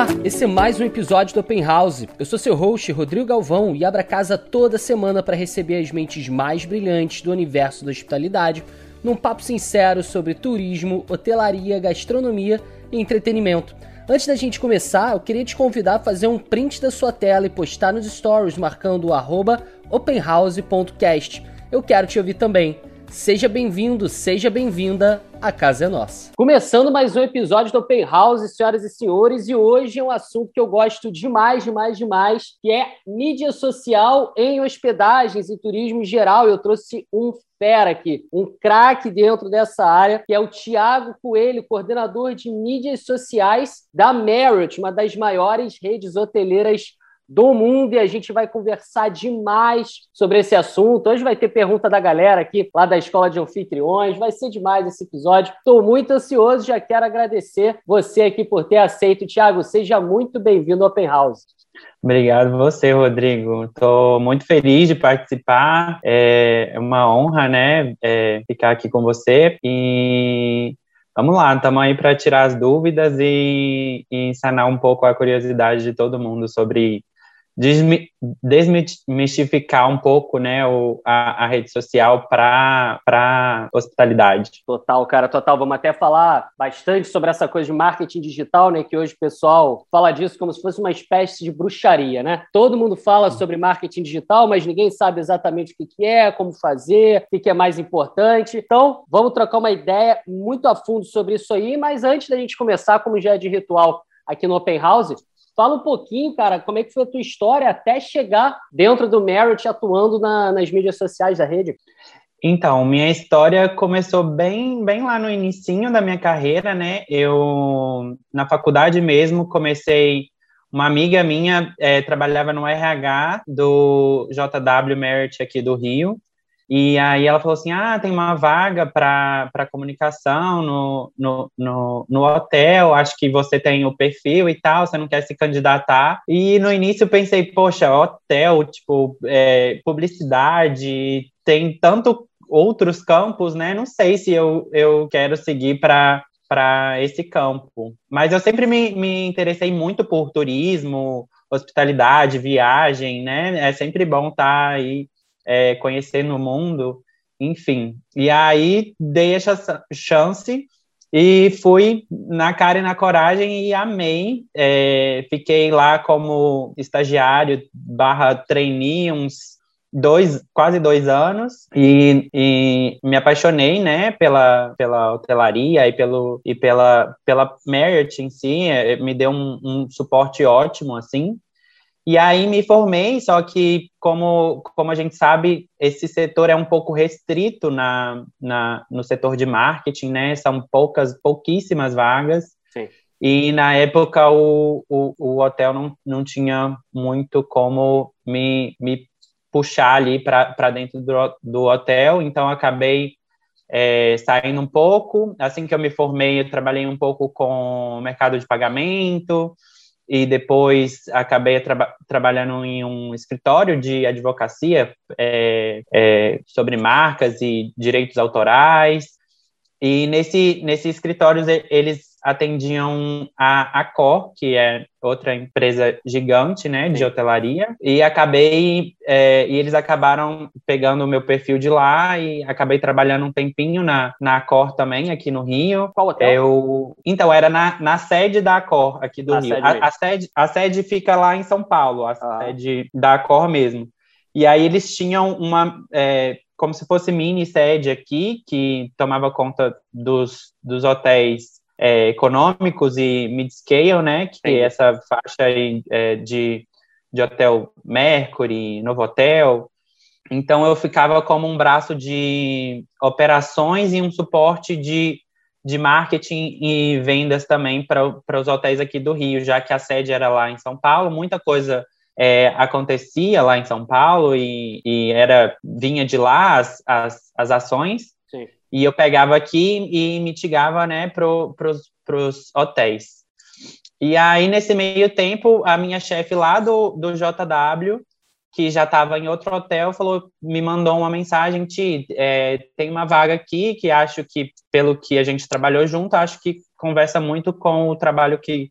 Olá, esse é mais um episódio do Open House. Eu sou seu host, Rodrigo Galvão, e abro a casa toda semana para receber as mentes mais brilhantes do universo da hospitalidade num papo sincero sobre turismo, hotelaria, gastronomia e entretenimento. Antes da gente começar, eu queria te convidar a fazer um print da sua tela e postar nos stories marcando o openhouse.cast. Eu quero te ouvir também. Seja bem-vindo, seja bem-vinda, a casa é nossa. Começando mais um episódio do Open House, senhoras e senhores, e hoje é um assunto que eu gosto demais, demais, demais, que é mídia social em hospedagens e turismo em geral. Eu trouxe um fera aqui, um craque dentro dessa área, que é o Tiago Coelho, coordenador de mídias sociais da Marriott, uma das maiores redes hoteleiras do mundo e a gente vai conversar demais sobre esse assunto. Hoje vai ter pergunta da galera aqui lá da Escola de Anfitriões, vai ser demais esse episódio. Estou muito ansioso, já quero agradecer você aqui por ter aceito. Tiago, seja muito bem-vindo ao Open House. Obrigado você, Rodrigo. Estou muito feliz de participar. É uma honra, né, é, ficar aqui com você e Vamos lá, estamos aí para tirar as dúvidas e, e sanar um pouco a curiosidade de todo mundo sobre desmistificar um pouco né, o, a, a rede social para hospitalidade. Total, cara, total. Vamos até falar bastante sobre essa coisa de marketing digital, né? Que hoje o pessoal fala disso como se fosse uma espécie de bruxaria, né? Todo mundo fala sobre marketing digital, mas ninguém sabe exatamente o que, que é, como fazer, o que, que é mais importante. Então, vamos trocar uma ideia muito a fundo sobre isso aí, mas antes da gente começar, como já é de ritual aqui no Open House, Fala um pouquinho, cara, como é que foi a tua história até chegar dentro do Merit atuando na, nas mídias sociais da rede? Então, minha história começou bem, bem lá no início da minha carreira, né? Eu, na faculdade mesmo, comecei... Uma amiga minha é, trabalhava no RH do JW Merit aqui do Rio, e aí ela falou assim: ah, tem uma vaga para comunicação no, no, no, no, hotel, acho que você tem o perfil e tal, você não quer se candidatar. E no início eu pensei, poxa, hotel, tipo, é, publicidade, tem tanto outros campos, né? Não sei se eu, eu quero seguir para para esse campo. Mas eu sempre me, me interessei muito por turismo, hospitalidade, viagem, né? É sempre bom estar tá aí é, conhecendo o mundo, enfim. E aí dei essa chance e fui na cara e na coragem e amei. É, fiquei lá como estagiário barra trainee uns dois, quase dois anos e, e, me apaixonei, né, pela, pela hotelaria e, pelo, e pela, pela Marriott em si, é, me deu um, um suporte ótimo, assim, e aí me formei, só que, como, como a gente sabe, esse setor é um pouco restrito na, na, no setor de marketing, né? São poucas, pouquíssimas vagas. Sim. E na época o, o, o, hotel não, não tinha muito como me, me puxar ali para dentro do, do hotel, então acabei é, saindo um pouco. Assim que eu me formei, eu trabalhei um pouco com mercado de pagamento, e depois acabei tra trabalhando em um escritório de advocacia é, é, sobre marcas e direitos autorais. E nesse, nesse escritório eles atendiam a Accor, que é outra empresa gigante, né, de hotelaria, e acabei, é, e eles acabaram pegando o meu perfil de lá e acabei trabalhando um tempinho na, na Accor também, aqui no Rio. Qual hotel? Eu, então, era na, na sede da Accor, aqui do Rio. A, a, sede, a sede fica lá em São Paulo, a ah. sede da Accor mesmo. E aí eles tinham uma, é, como se fosse mini sede aqui, que tomava conta dos, dos hotéis é, econômicos e mid-scale, né? Que Sim. essa faixa aí, é, de, de hotel Mercury, Novotel. Então, eu ficava como um braço de operações e um suporte de, de marketing e vendas também para os hotéis aqui do Rio, já que a sede era lá em São Paulo, muita coisa é, acontecia lá em São Paulo e, e era vinha de lá as, as, as ações. E eu pegava aqui e mitigava, né, para os hotéis. E aí, nesse meio tempo, a minha chefe lá do, do JW, que já estava em outro hotel, falou, me mandou uma mensagem, Ti, é, tem uma vaga aqui que acho que, pelo que a gente trabalhou junto, acho que conversa muito com o trabalho que,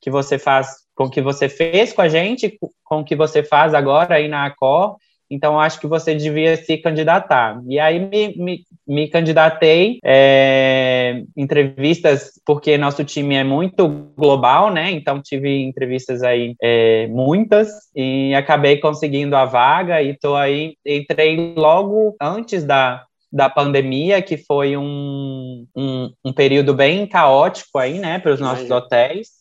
que você faz, com que você fez com a gente, com o que você faz agora aí na Acor, então acho que você devia se candidatar. E aí me, me, me candidatei, é, entrevistas, porque nosso time é muito global, né? Então tive entrevistas aí é, muitas e acabei conseguindo a vaga e tô aí, entrei logo antes da, da pandemia, que foi um, um, um período bem caótico aí, né, para os nossos hotéis.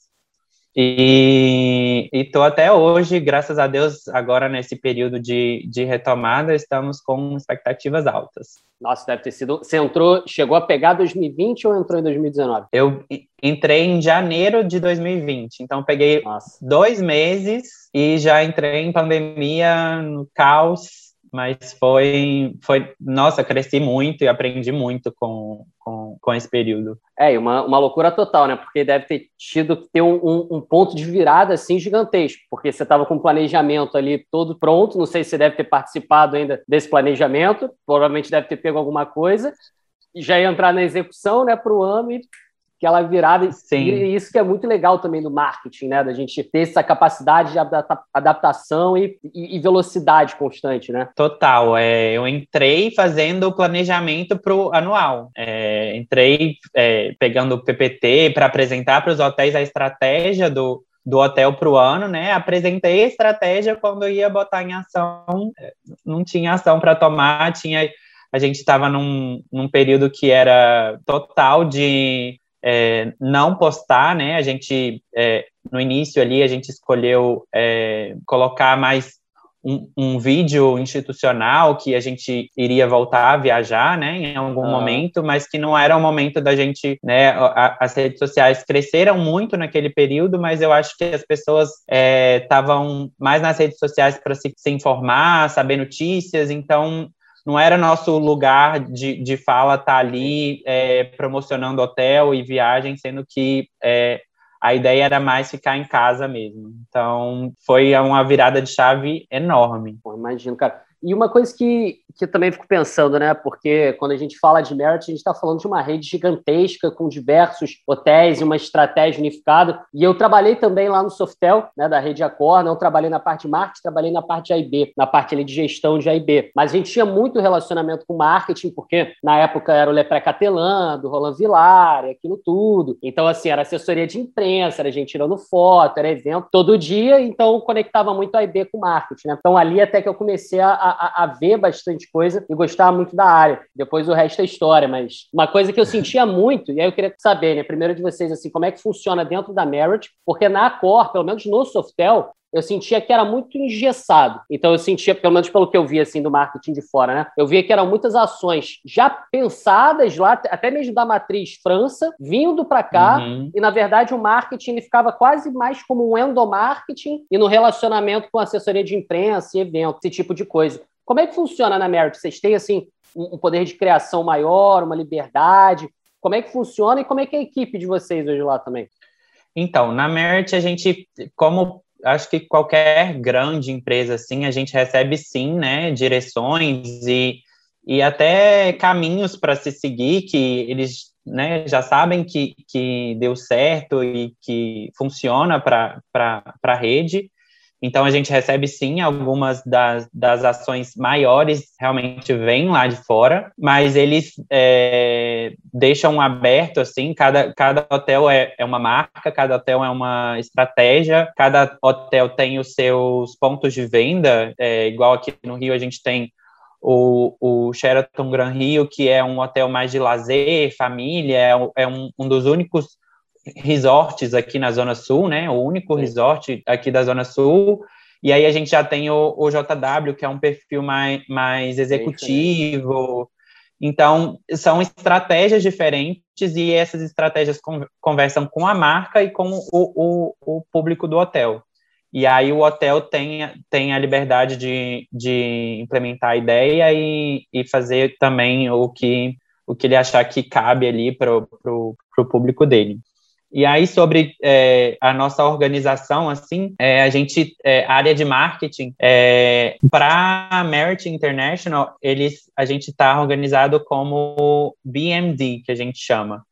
E estou até hoje, graças a Deus, agora nesse período de, de retomada, estamos com expectativas altas. Nossa, deve ter sido. Você entrou, chegou a pegar 2020 ou entrou em 2019? Eu entrei em janeiro de 2020, então peguei Nossa. dois meses e já entrei em pandemia, no caos, mas foi, foi, nossa, cresci muito e aprendi muito com, com, com esse período. É, uma, uma loucura total, né? Porque deve ter tido que ter um, um, ponto de virada assim gigantesco, porque você estava com o planejamento ali todo pronto, não sei se você deve ter participado ainda desse planejamento, provavelmente deve ter pego alguma coisa, e já ia entrar na execução, né, para o ano e aquela virada. Sim. E isso que é muito legal também do marketing, né? Da gente ter essa capacidade de adaptação e, e, e velocidade constante, né? Total. É, eu entrei fazendo o planejamento para o anual. É, entrei é, pegando o PPT para apresentar para os hotéis a estratégia do, do hotel para o ano, né? Apresentei a estratégia quando eu ia botar em ação, não tinha ação para tomar, tinha a gente estava num, num período que era total de é, não postar, né? A gente, é, no início ali, a gente escolheu é, colocar mais um, um, vídeo institucional que a gente iria voltar a viajar, né, em algum ah. momento, mas que não era o momento da gente, né, a, as redes sociais cresceram muito naquele período, mas eu acho que as pessoas estavam é, mais nas redes sociais para se, se informar, saber notícias, então não era nosso lugar de, de fala estar tá ali é, promocionando hotel e viagem, sendo que é, a ideia era mais ficar em casa mesmo. Então, foi uma virada de chave enorme. Pô, imagino, cara. E uma coisa que, que eu também fico pensando, né? Porque quando a gente fala de Merit, a gente está falando de uma rede gigantesca com diversos hotéis e uma estratégia unificada. E eu trabalhei também lá no Softel, né, da rede Accor, não trabalhei na parte de marketing, trabalhei na parte de AIB, na parte ali de gestão de AIB. Mas a gente tinha muito relacionamento com marketing, porque na época era o Lepré Catelan, do Roland Vilar, aquilo tudo. Então, assim, era assessoria de imprensa, era gente tirando foto, era evento todo dia, então conectava muito AIB com marketing, né? Então, ali até que eu comecei a a, a, ver bastante coisa e gostava muito da área. Depois o resto é história, mas uma coisa que eu sentia muito, e aí eu queria saber, né, primeiro de vocês, assim, como é que funciona dentro da Merit, porque na Cor, pelo menos no Softel, eu sentia que era muito engessado. Então eu sentia, pelo menos pelo que eu via assim do marketing de fora, né? Eu via que eram muitas ações já pensadas lá, até mesmo da matriz França, vindo para cá, uhum. e na verdade o marketing ele ficava quase mais como um endomarketing e no relacionamento com assessoria de imprensa e eventos, esse tipo de coisa. Como é que funciona na Merit? Vocês têm assim um poder de criação maior, uma liberdade? Como é que funciona e como é que é a equipe de vocês hoje lá também? Então, na Merit a gente, como acho que qualquer grande empresa assim, a gente recebe sim, né, direções e, e até caminhos para se seguir que eles né, já sabem que, que deu certo e que funciona para a rede. Então, a gente recebe sim algumas das, das ações maiores, realmente vêm lá de fora, mas eles é, deixam aberto, assim, cada, cada hotel é, é uma marca, cada hotel é uma estratégia, cada hotel tem os seus pontos de venda, é, igual aqui no Rio a gente tem o, o Sheraton Gran Rio, que é um hotel mais de lazer, família, é, é um, um dos únicos resorts aqui na Zona Sul, né? O único resort aqui da Zona Sul. E aí a gente já tem o, o JW, que é um perfil mais, mais executivo. Então, são estratégias diferentes e essas estratégias conversam com a marca e com o, o, o público do hotel. E aí o hotel tem, tem a liberdade de, de implementar a ideia e, e fazer também o que, o que ele achar que cabe ali para o público dele. E aí, sobre é, a nossa organização, assim, é, a gente, é, área de marketing, é, para Merit International, eles, a gente está organizado como BMD, que a gente chama.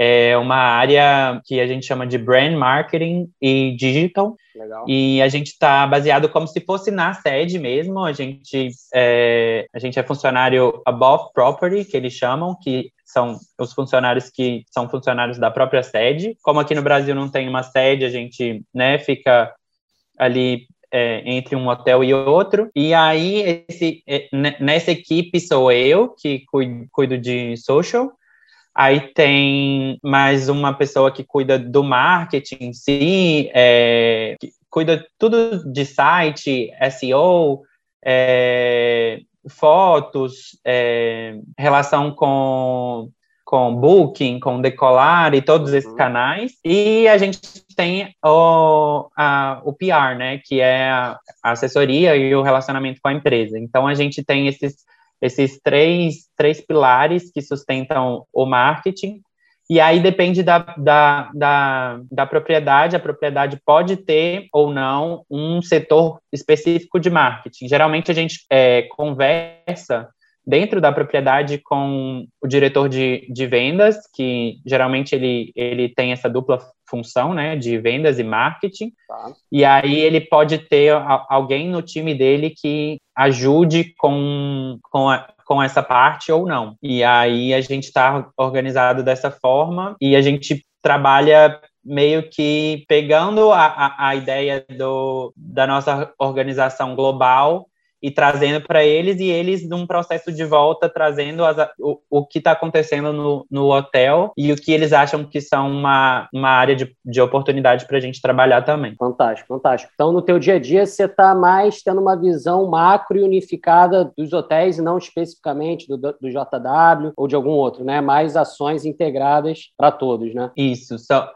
É uma área que a gente chama de brand marketing e digital. Legal. E a gente está baseado como se fosse na sede mesmo. A gente é, a gente é funcionário above property, que eles chamam, que são os funcionários que são funcionários da própria sede. Como aqui no Brasil não tem uma sede, a gente né, fica ali é, entre um hotel e outro. E aí, esse, é, nessa equipe sou eu, que cuido, cuido de social. Aí tem mais uma pessoa que cuida do marketing em si, é, cuida tudo de site, SEO, é, fotos, é, relação com com Booking, com Decolar e todos esses uhum. canais. E a gente tem o, a, o PR, né, que é a, a assessoria e o relacionamento com a empresa. Então a gente tem esses, esses três, três pilares que sustentam o marketing. E aí depende da, da, da, da propriedade, a propriedade pode ter ou não um setor específico de marketing. Geralmente a gente é, conversa dentro da propriedade com o diretor de, de vendas, que geralmente ele, ele tem essa dupla função, né, de vendas e marketing. Tá. E aí ele pode ter alguém no time dele que ajude com, com, a, com essa parte ou não. E aí a gente está organizado dessa forma e a gente trabalha meio que pegando a, a, a ideia do, da nossa organização global e trazendo para eles, e eles, num processo de volta, trazendo as, o, o que está acontecendo no, no hotel e o que eles acham que são uma, uma área de, de oportunidade para a gente trabalhar também. Fantástico, fantástico. Então, no teu dia a dia, você está mais tendo uma visão macro e unificada dos hotéis, e não especificamente do, do JW ou de algum outro, né? Mais ações integradas para todos, né? Isso. Só,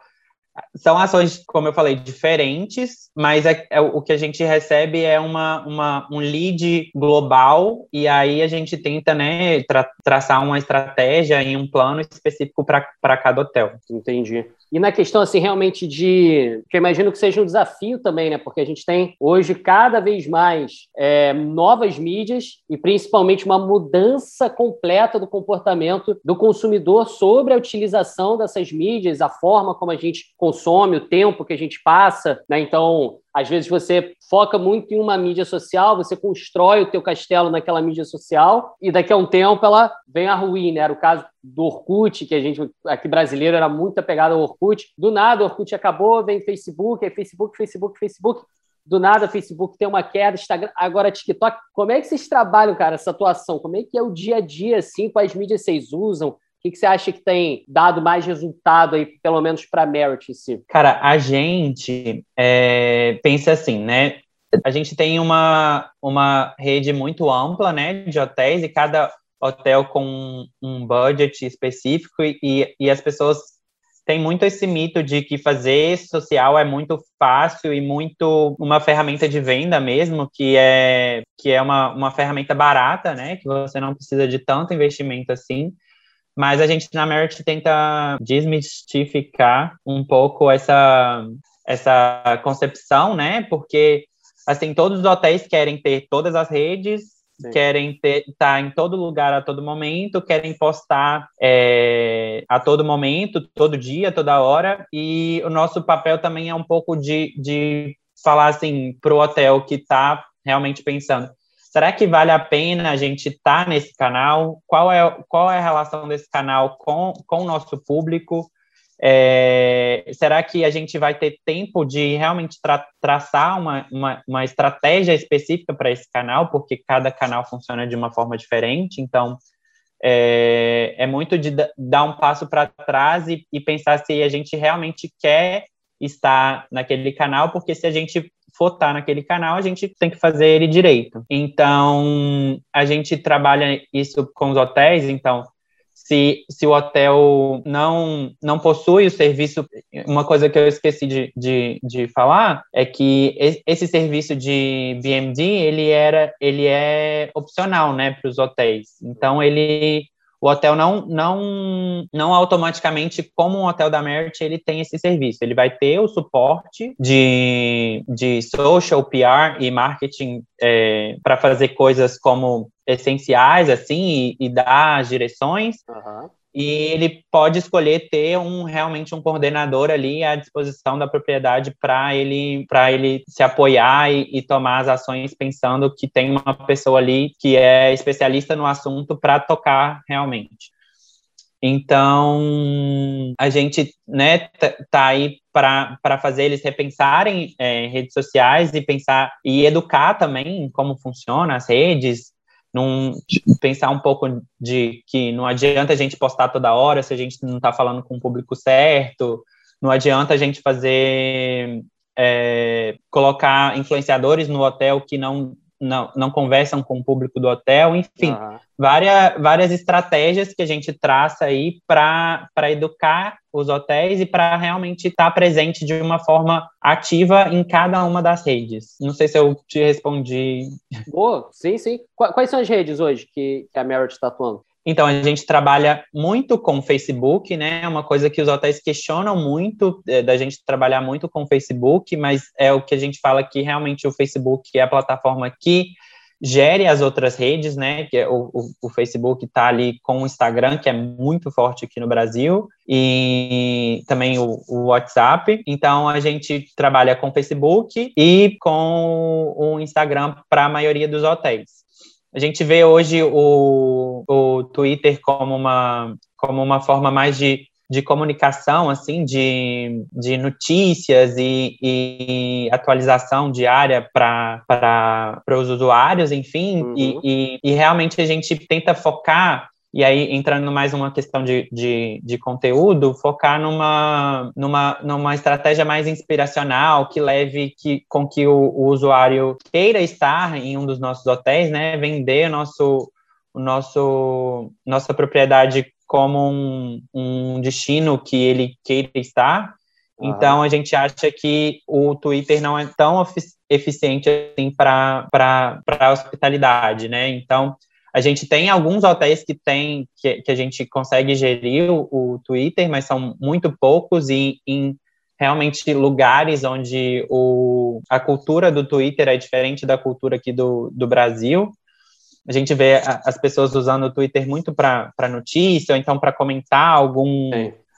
são ações, como eu falei, diferentes, mas é, é, o que a gente recebe é uma, uma, um lead global, e aí a gente tenta né, tra traçar uma estratégia e um plano específico para cada hotel. Entendi. E na questão, assim, realmente de. Que eu imagino que seja um desafio também, né? Porque a gente tem hoje cada vez mais é, novas mídias e principalmente uma mudança completa do comportamento do consumidor sobre a utilização dessas mídias, a forma como a gente consome, o tempo que a gente passa, né? Então, às vezes você foca muito em uma mídia social, você constrói o teu castelo naquela mídia social e daqui a um tempo ela vem a ruir? Era o caso do Orkut, que a gente aqui brasileiro era muito apegado ao Orkut. Do nada o Orkut acabou, vem Facebook, aí Facebook, Facebook, Facebook. Do nada Facebook tem uma queda, Instagram, agora TikTok. Como é que vocês trabalham, cara, essa atuação? Como é que é o dia a dia assim, quais mídias vocês usam? Que, que você acha que tem dado mais resultado aí, pelo menos para Merit em si? Cara, a gente é, pensa assim, né? A gente tem uma, uma rede muito ampla, né, de hotéis e cada hotel com um budget específico e, e as pessoas têm muito esse mito de que fazer social é muito fácil e muito uma ferramenta de venda mesmo, que é que é uma, uma ferramenta barata, né? Que você não precisa de tanto investimento assim. Mas a gente na Merit tenta desmistificar um pouco essa, essa concepção, né? Porque, assim, todos os hotéis querem ter todas as redes, Sim. querem estar tá em todo lugar a todo momento, querem postar é, a todo momento, todo dia, toda hora. E o nosso papel também é um pouco de, de falar, assim, para o hotel que está realmente pensando Será que vale a pena a gente estar tá nesse canal? Qual é, qual é a relação desse canal com, com o nosso público? É, será que a gente vai ter tempo de realmente tra traçar uma, uma, uma, estratégia específica para esse canal? Porque cada canal funciona de uma forma diferente. Então, é, é muito de dar um passo para trás e, e pensar se a gente realmente quer estar naquele canal, porque se a gente for estar naquele canal, a gente tem que fazer ele direito. Então, a gente trabalha isso com os hotéis, então, se, se o hotel não, não possui o serviço, uma coisa que eu esqueci de, de, de falar é que esse serviço de BMD, ele, era, ele é opcional, né, para os hotéis. Então, ele o hotel não, não, não automaticamente, como um hotel da Merit, ele tem esse serviço. Ele vai ter o suporte de, de social, PR e marketing é, para fazer coisas como essenciais, assim, e, e dar as direções. Uhum. E ele pode escolher ter um realmente um coordenador ali à disposição da propriedade para ele para ele se apoiar e, e, tomar as ações pensando que tem uma pessoa ali que é especialista no assunto para tocar realmente. Então, a gente né, tá aí para fazer eles repensarem é, redes sociais e pensar e educar também como funciona as redes, num, pensar um pouco de que não adianta a gente postar toda hora se a gente não está falando com o público certo, não adianta a gente fazer é, colocar influenciadores no hotel que não não, não conversam com o público do hotel, enfim, uhum. várias, várias estratégias que a gente traça aí para educar os hotéis e para realmente estar tá presente de uma forma ativa em cada uma das redes. Não sei se eu te respondi. Boa, sim, sim. Quais são as redes hoje que, a Merit está atuando? Então, a gente trabalha muito com Facebook, né? É uma coisa que os hotéis questionam muito, é, da gente trabalhar muito com Facebook, mas é o que a gente fala que realmente o Facebook é a plataforma que gere as outras redes, né? Que é o, o, o Facebook está ali com o Instagram, que é muito forte aqui no Brasil, e também o, o, WhatsApp. Então a gente trabalha com o Facebook e com o Instagram para a maioria dos hotéis. A gente vê hoje o, o Twitter como uma, como uma forma mais de, de comunicação, assim, de, de notícias e, e atualização diária para os usuários, enfim, uhum. e, e, e realmente a gente tenta focar e aí, entrando mais numa questão de, de, de, conteúdo, focar numa, numa, numa estratégia mais inspiracional, que leve que, com que o, o usuário queira estar em um dos nossos hotéis, né? Vender nosso, o nosso, nossa propriedade como um, um destino que ele queira estar. Então, a gente acha que o Twitter não é tão eficiente assim para a hospitalidade, né? Então, a gente tem alguns hotéis que tem que, que a gente consegue gerir o, o, Twitter, mas são muito poucos e em realmente lugares onde o, a cultura do Twitter é diferente da cultura aqui do, do Brasil. A gente vê as pessoas usando o Twitter muito para notícia, ou então para comentar algum,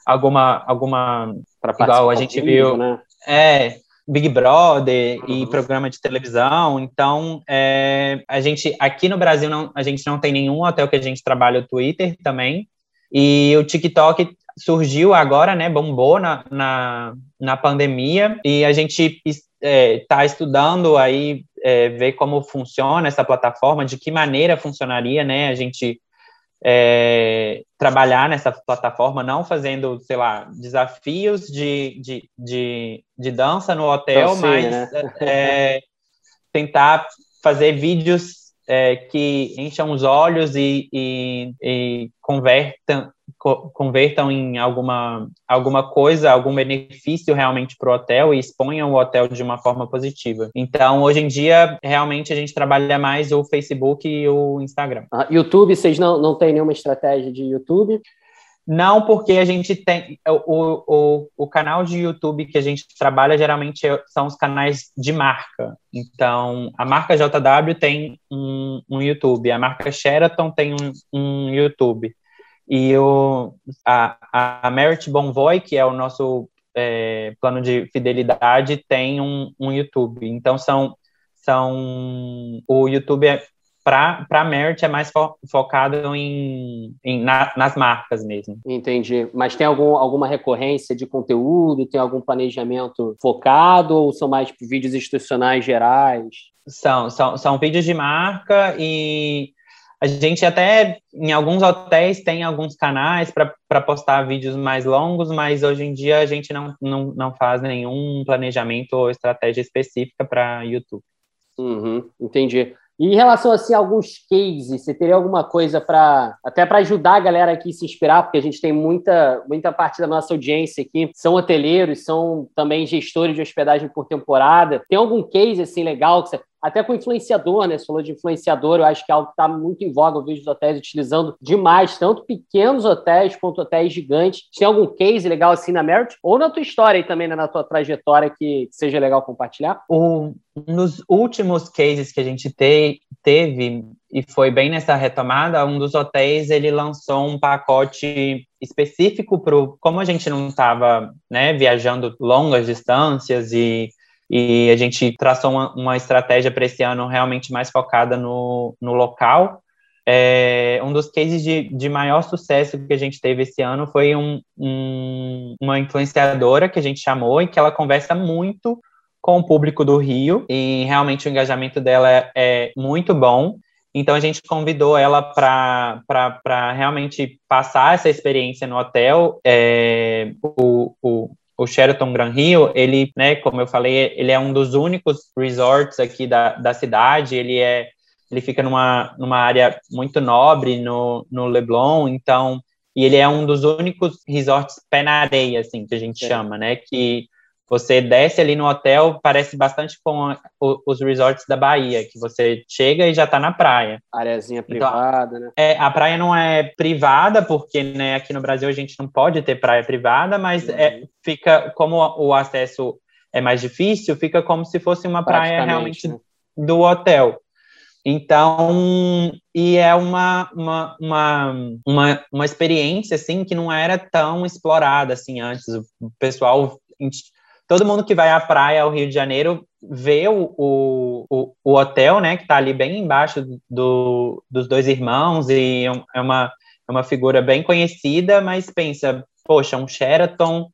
alguma, alguma igual a gente viu, né? é, Big Brother e uhum. programa de televisão. Então, é, a gente aqui no Brasil não, a gente não tem nenhum hotel que a gente trabalha o Twitter também. E o TikTok surgiu agora, né? Bombou na, na, na pandemia e a gente está é, tá estudando aí é, ver como funciona essa plataforma, de que maneira funcionaria, né? A gente é, trabalhar nessa plataforma, não fazendo, sei lá, desafios de, de, de, de dança no hotel, então, sim, mas né? é, tentar fazer vídeos é, que encham os olhos e, e, e convertam, co convertam em alguma, alguma coisa, algum benefício realmente para o hotel e exponham o hotel de uma forma positiva. Então, hoje em dia, realmente a gente trabalha mais o Facebook e o Instagram. Ah, YouTube, vocês não, não têm nenhuma estratégia de YouTube? Não, porque a gente tem. O, o, o canal de YouTube que a gente trabalha geralmente é, são os canais de marca. Então, a marca JW tem um, um YouTube, a marca Sheraton tem um, um YouTube. E o, a, a Merit Bonvoy, que é o nosso é, plano de fidelidade, tem um, um YouTube. Então, são. são o YouTube é para a Merit é mais fo focado em, em na, nas marcas mesmo. Entendi. Mas tem algum, alguma recorrência de conteúdo? Tem algum planejamento focado ou são mais vídeos institucionais gerais? São, são, são vídeos de marca e a gente até em alguns hotéis tem alguns canais para postar vídeos mais longos, mas hoje em dia a gente não, não, não faz nenhum planejamento ou estratégia específica para YouTube. Uhum, entendi. E em relação assim, a alguns cases, você teria alguma coisa para até para ajudar a galera aqui a se inspirar, porque a gente tem muita, muita parte da nossa audiência aqui são hoteleiros, são também gestores de hospedagem por temporada. Tem algum case assim legal que você até com influenciador, né? Você falou de influenciador, eu acho que é algo que está muito em voga, eu vejo os hotéis utilizando demais, tanto pequenos hotéis quanto hotéis gigantes. Tem algum case legal assim na Merit? Ou na tua história e também, né, na tua trajetória que, seja legal compartilhar? O, nos últimos cases que a gente te, teve, e foi bem nessa retomada, um dos hotéis ele lançou um pacote específico para como a gente não estava né, viajando longas distâncias e, e a gente traçou uma, uma estratégia para esse ano realmente mais focada no, no local. É, um dos cases de, de maior sucesso que a gente teve esse ano foi um, um, uma influenciadora que a gente chamou e que ela conversa muito com o público do Rio e realmente o engajamento dela é, é muito bom. Então a gente convidou ela para realmente passar essa experiência no hotel. É, o, o, o Sheraton Gran Rio, ele, né, como eu falei, ele é um dos únicos resorts aqui da, da cidade. Ele é ele fica numa, numa área muito nobre no, no Leblon, então e ele é um dos únicos resorts pé na areia, assim, que a gente chama, né? Que você desce ali no hotel, parece bastante com a, os resorts da Bahia, que você chega e já está na praia. Areazinha então, privada, então, né? É, a praia não é privada, porque né, aqui no Brasil a gente não pode ter praia privada, mas uhum. é, fica, como o acesso é mais difícil, fica como se fosse uma praia realmente né? do hotel. Então, e é uma, uma, uma, uma, uma experiência, assim, que não era tão explorada, assim, antes. O pessoal todo mundo que vai à praia ao Rio de Janeiro vê o, o, o hotel, né, que está ali bem embaixo do, dos dois irmãos, e é, é uma, é uma figura bem conhecida, mas pensa, poxa, um Sheraton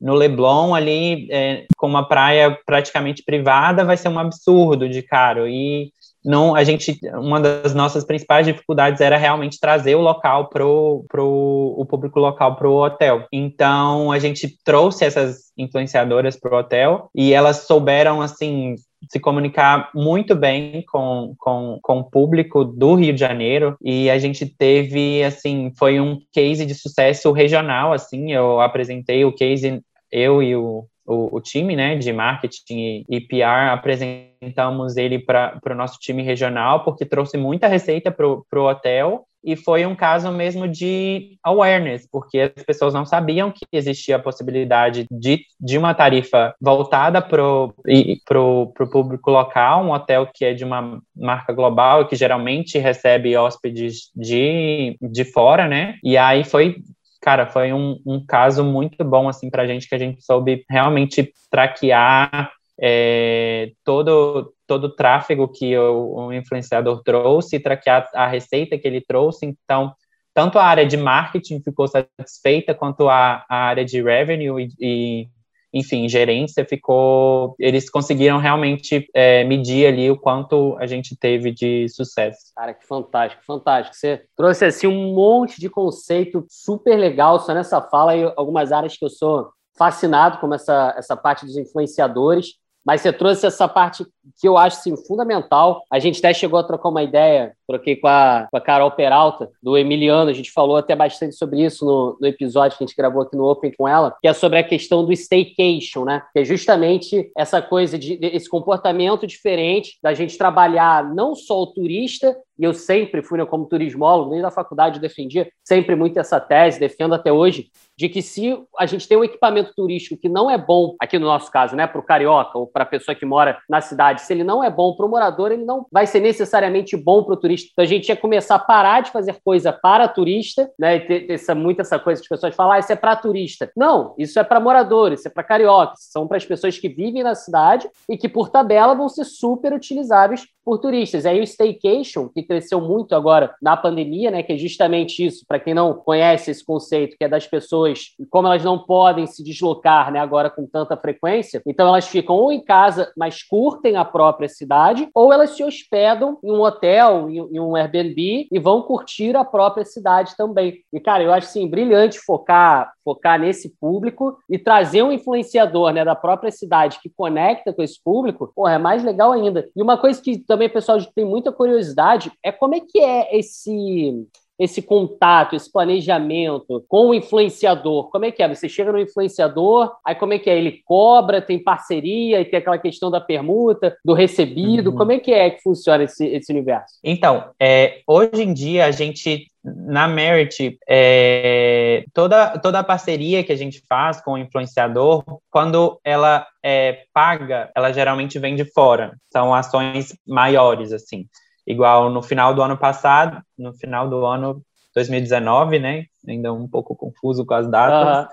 no Leblon ali, é, com uma praia praticamente privada, vai ser um absurdo de caro, e não, a gente, uma das nossas principais dificuldades era realmente trazer o local pro, pro o público local para o hotel. Então a gente trouxe essas influenciadoras para o hotel e elas souberam assim se comunicar muito bem com, com, com o público do Rio de Janeiro e a gente teve assim foi um case de sucesso regional assim eu apresentei o case eu e o o, o, time né, de marketing e, PR, apresentamos ele para o nosso time regional, porque trouxe muita receita para o hotel, e foi um caso mesmo de awareness, porque as pessoas não sabiam que existia a possibilidade de, de uma tarifa voltada para o público local, um hotel que é de uma marca global, que geralmente recebe hóspedes de, de fora, né? E aí foi cara, foi um, um caso muito bom, assim, pra gente, que a gente soube realmente traquear é, todo, todo o tráfego que o, o, influenciador trouxe, traquear a receita que ele trouxe, então, tanto a área de marketing ficou satisfeita, quanto a, a área de revenue e, e enfim, gerência ficou. Eles conseguiram realmente é, medir ali o quanto a gente teve de sucesso. Cara, que fantástico, fantástico. Você trouxe assim um monte de conceito super legal só nessa fala e algumas áreas que eu sou fascinado, como essa, essa parte dos influenciadores. Mas você trouxe essa parte que eu acho assim, fundamental. A gente até chegou a trocar uma ideia, troquei com a, com a Carol Peralta, do Emiliano, a gente falou até bastante sobre isso no, no episódio que a gente gravou aqui no Open com ela, que é sobre a questão do staycation, né? Que é justamente essa coisa de esse comportamento diferente da gente trabalhar não só o turista, e eu sempre fui né, como turismólogo, desde a faculdade defendia sempre muito essa tese, defendo até hoje, de que se a gente tem um equipamento turístico que não é bom, aqui no nosso caso, né, para o carioca ou para a pessoa que mora na cidade, se ele não é bom para o morador, ele não vai ser necessariamente bom para o turista. Então a gente ia começar a parar de fazer coisa para turista, né, e ter, essa, muito essa coisa que as pessoas falam, ah, isso é para turista. Não, isso é para moradores, isso é para carioca, são para as pessoas que vivem na cidade e que por tabela vão ser super utilizáveis por turistas. E aí o staycation, que cresceu muito agora na pandemia, né, que é justamente isso, para quem não conhece esse conceito, que é das pessoas, como elas não podem se deslocar, né, agora com tanta frequência, então elas ficam ou em casa, mas curtem a própria cidade, ou elas se hospedam em um hotel, em, um Airbnb e vão curtir a própria cidade também. E cara, eu acho assim brilhante focar focar nesse público e trazer um influenciador, né, da própria cidade que conecta com esse público, porra, é mais legal ainda. E uma coisa que também pessoal tem muita curiosidade é como é que é esse esse contato, esse planejamento com o influenciador? Como é que é? Você chega no influenciador, aí como é que é? Ele cobra, tem parceria e tem aquela questão da permuta, do recebido. Uhum. Como é que é que funciona esse, esse universo? Então, é, hoje em dia a gente na Merit, é, toda, toda a parceria que a gente faz com o influenciador, quando ela é paga, ela geralmente vem de fora. São ações maiores, assim. Igual no final do ano passado, no final do ano 2019, né? Ainda um pouco confuso com as datas. Uhum.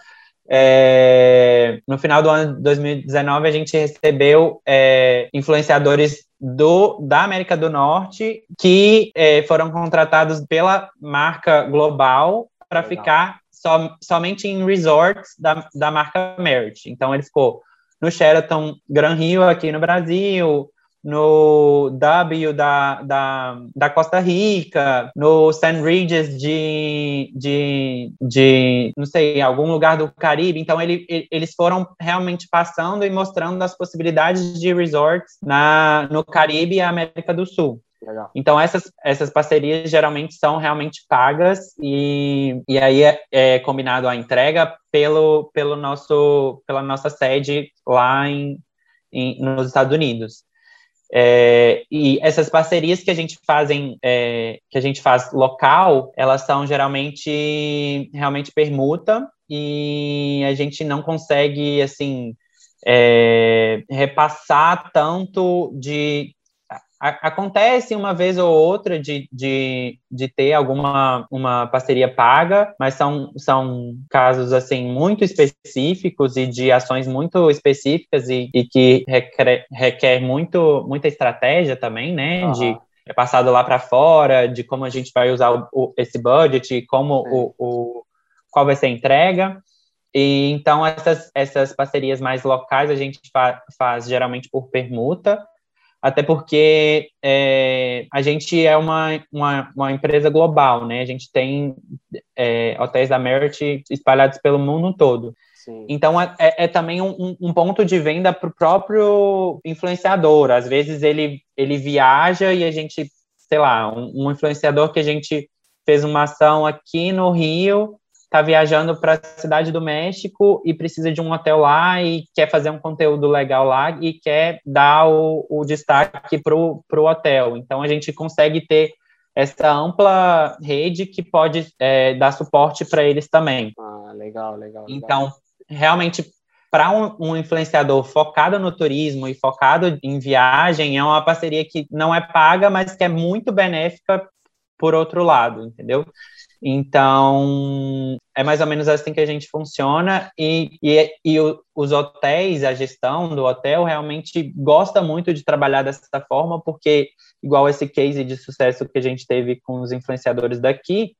É, no final do ano de 2019, a gente recebeu é, influenciadores do, da América do Norte que é, foram contratados pela marca global para ficar so, somente em resorts da, da marca Merit. Então, ele ficou no Sheraton Gran Rio, aqui no Brasil, no W da, da, da Costa Rica, no St. Regis de, de, de, não sei, algum lugar do Caribe. Então, ele, eles foram realmente passando e mostrando as possibilidades de resorts na, no Caribe e América do Sul. Legal. Então, essas, essas parcerias geralmente são realmente pagas e, e aí é, é, combinado a entrega pelo, pelo nosso, pela nossa sede lá em, em nos Estados Unidos. É, e essas parcerias que a gente fazem, é, que a gente faz local, elas são geralmente realmente permuta e a gente não consegue assim é, repassar tanto de acontece uma vez ou outra de, de, de ter alguma uma parceria paga, mas são, são casos assim muito específicos e de ações muito específicas e, e que requer, requer muito, muita estratégia também, né? Uhum. De é passado lá para fora, de como a gente vai usar o, o, esse budget, como o, o, qual vai ser a entrega. E então essas, essas parcerias mais locais a gente fa faz geralmente por permuta até porque é, a gente é uma, uma, uma, empresa global, né? A gente tem é, hotéis da Merit espalhados pelo mundo todo. Sim. Então, é, é, é também um, um, ponto de venda para o próprio influenciador. Às vezes, ele, ele viaja e a gente, sei lá, um, um influenciador que a gente fez uma ação aqui no Rio está viajando para a cidade do México e precisa de um hotel lá e quer fazer um conteúdo legal lá e quer dar o, o destaque para o hotel. Então, a gente consegue ter essa ampla rede que pode é, dar suporte para eles também. Ah, legal, legal. legal. Então, realmente, para um, um, influenciador focado no turismo e focado em viagem, é uma parceria que não é paga, mas que é muito benéfica por outro lado, entendeu? Então, é mais ou menos assim que a gente funciona e, e, e o, os hotéis, a gestão do hotel realmente gosta muito de trabalhar dessa forma, porque, igual esse case de sucesso que a gente teve com os influenciadores daqui,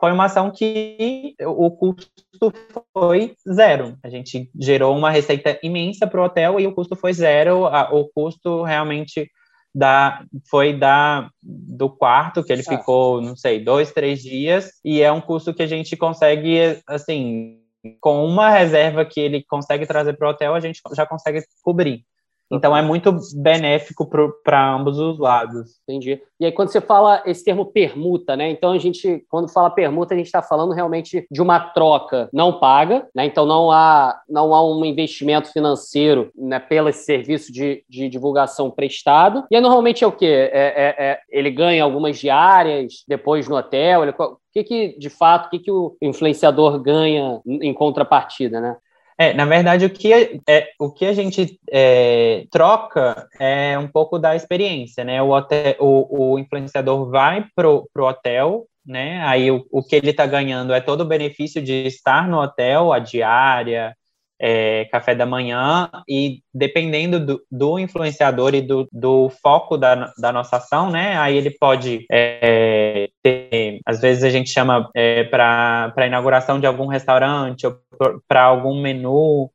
foi uma ação que o custo foi zero. A gente gerou uma receita imensa para o hotel e o custo foi zero. O custo realmente da, foi da, do quarto, que ele ah. ficou, não sei, dois, três dias, e é um custo que a gente consegue, assim, com uma reserva que ele consegue trazer para o hotel, a gente já consegue cobrir. Então é muito benéfico para ambos os lados. Entendi. E aí, quando você fala esse termo permuta, né? Então a gente, quando fala permuta, a gente está falando realmente de uma troca não paga, né? Então não há, não há um investimento financeiro né, pelo serviço de, de divulgação prestado. E aí, normalmente é o quê? É, é, é, ele ganha algumas diárias depois no hotel. Ele, o que, que de fato, o que, que o influenciador ganha em contrapartida, né? É, na verdade, o que, é, o que a gente é, troca é um pouco da experiência, né? O, hotel, o, o influenciador vai pro, pro hotel, né? Aí o, o que ele está ganhando é todo o benefício de estar no hotel, a diária, é, café da manhã, e dependendo do, do influenciador e do, do, foco da, da nossa ação, né, aí ele pode é, ter, às vezes a gente chama é, para inauguração de algum restaurante ou para algum menu,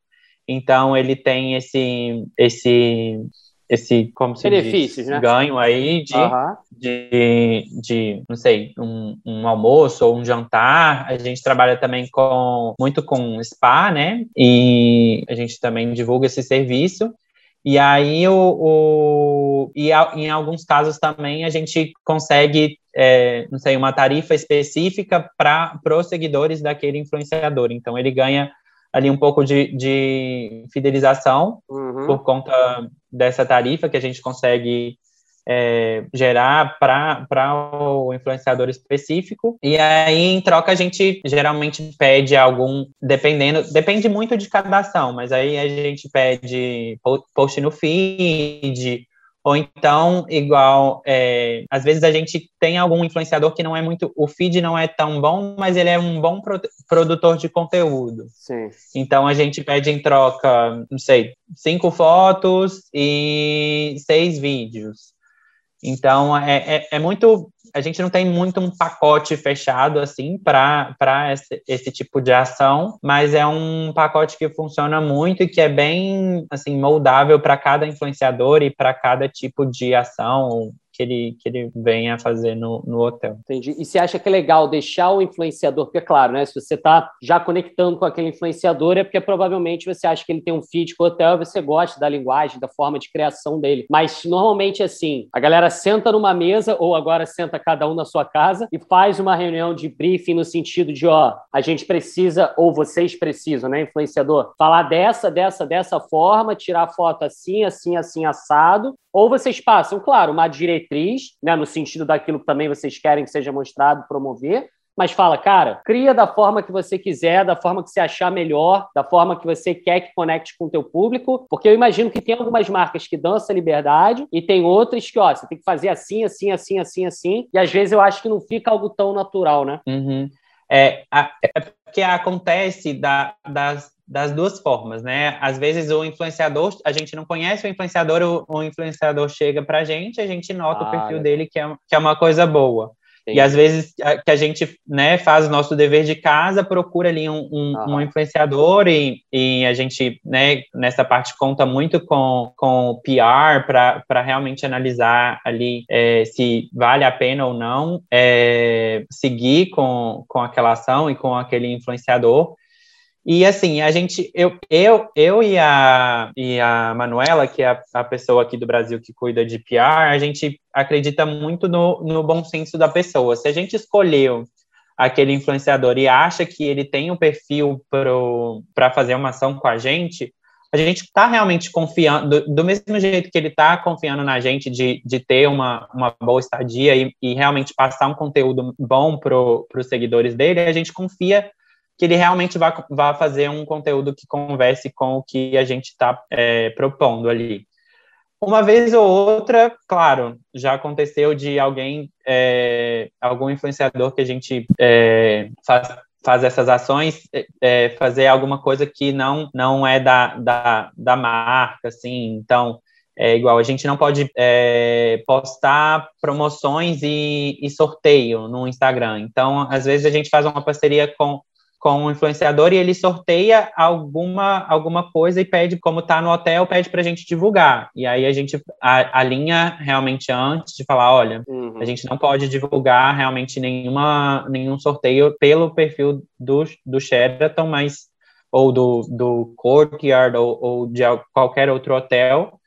então ele tem esse, esse esse como se benefícios, diz, né? ganho aí de, uhum. de, de, não sei, um, um, almoço ou um jantar. A gente trabalha também com muito com spa, né? E a gente também divulga esse serviço. E aí, o, o e a, em alguns casos também a gente consegue, é, não sei, uma tarifa específica para os seguidores daquele influenciador. Então, ele ganha ali um pouco de, de fidelização uhum. por conta dessa tarifa que a gente consegue é, gerar para o influenciador específico. E aí, em troca, a gente geralmente pede algum, dependendo, depende muito de cada ação, mas aí a gente pede post no feed, Ou então, igual, é, às vezes a gente tem algum influenciador que não é muito, o feed não é tão bom, mas ele é um bom pro, produtor de conteúdo. Sim. Então a gente pede em troca, não sei, cinco fotos e seis vídeos. Então, é, é, é, muito. A gente não tem muito um pacote fechado, assim, para esse, esse tipo de ação, mas é um pacote que funciona muito e que é bem, assim, moldável para cada influenciador e para cada tipo de ação que ele, que ele venha fazer no, no hotel. Entendi. E você acha que é legal deixar o influenciador, porque, é claro, né, se você está já conectando com aquele influenciador, é porque provavelmente você acha que ele tem um feed com o hotel e você gosta da linguagem, da forma de criação dele. Mas, normalmente, assim, a galera senta numa mesa, ou agora senta cada um na sua casa, e faz uma reunião de briefing no sentido de, ó, a gente precisa, ou vocês precisam, né, influenciador, falar dessa, dessa, dessa forma, tirar foto assim, assim, assim, assado, ou vocês passam, claro, uma diretriz, né, no sentido daquilo que também vocês querem que seja mostrado, promover, mas fala, cara, cria da forma que você quiser, da forma que você achar melhor, da forma que você quer que conecte com o teu público, porque eu imagino que tem algumas marcas que dão essa liberdade e tem outras que, ó, você tem que fazer assim, assim, assim, assim, assim, e às vezes eu acho que não fica algo tão natural, né? Uhum. É, é porque acontece da, das, das duas formas, né? Às vezes o influenciador, a gente não conhece o influenciador, o, o influenciador chega pra gente, a gente nota ah, o perfil dele, que é, que é uma coisa boa. E às vezes que a gente né, faz o nosso dever de casa, procura ali um, um, ah. um influenciador e, e, a gente, né, nessa parte, conta muito com, com o PR para realmente analisar ali é, se vale a pena ou não é, seguir com, com aquela ação e com aquele influenciador. E assim, a gente, eu, eu, eu e, a, e a Manuela, que é a, a pessoa aqui do Brasil que cuida de PR, a gente acredita muito no, no bom senso da pessoa. Se a gente escolheu aquele influenciador e acha que ele tem um perfil para fazer uma ação com a gente, a gente está realmente confiando, do, do, mesmo jeito que ele está confiando na gente de, de ter uma, uma boa estadia e, e realmente passar um conteúdo bom para os seguidores dele, a gente confia que ele realmente vá, vá fazer um conteúdo que converse com o que a gente está é, propondo ali. Uma vez ou outra, claro, já aconteceu de alguém, é, algum influenciador que a gente é, faz, faz essas ações, é, é, fazer alguma coisa que não, não é da, da, da marca, assim, então é igual, a gente não pode é, postar promoções e, e, sorteio no Instagram. Então, às vezes a gente faz uma parceria com com o influenciador e ele sorteia alguma, alguma coisa e pede, como tá no hotel, pede para a gente divulgar. E aí a gente alinha realmente antes de falar, olha, uhum. a gente não pode divulgar realmente nenhuma, nenhum sorteio pelo perfil do, do Sheraton, mas ou do, do Courtyard ou, ou de qualquer outro hotel.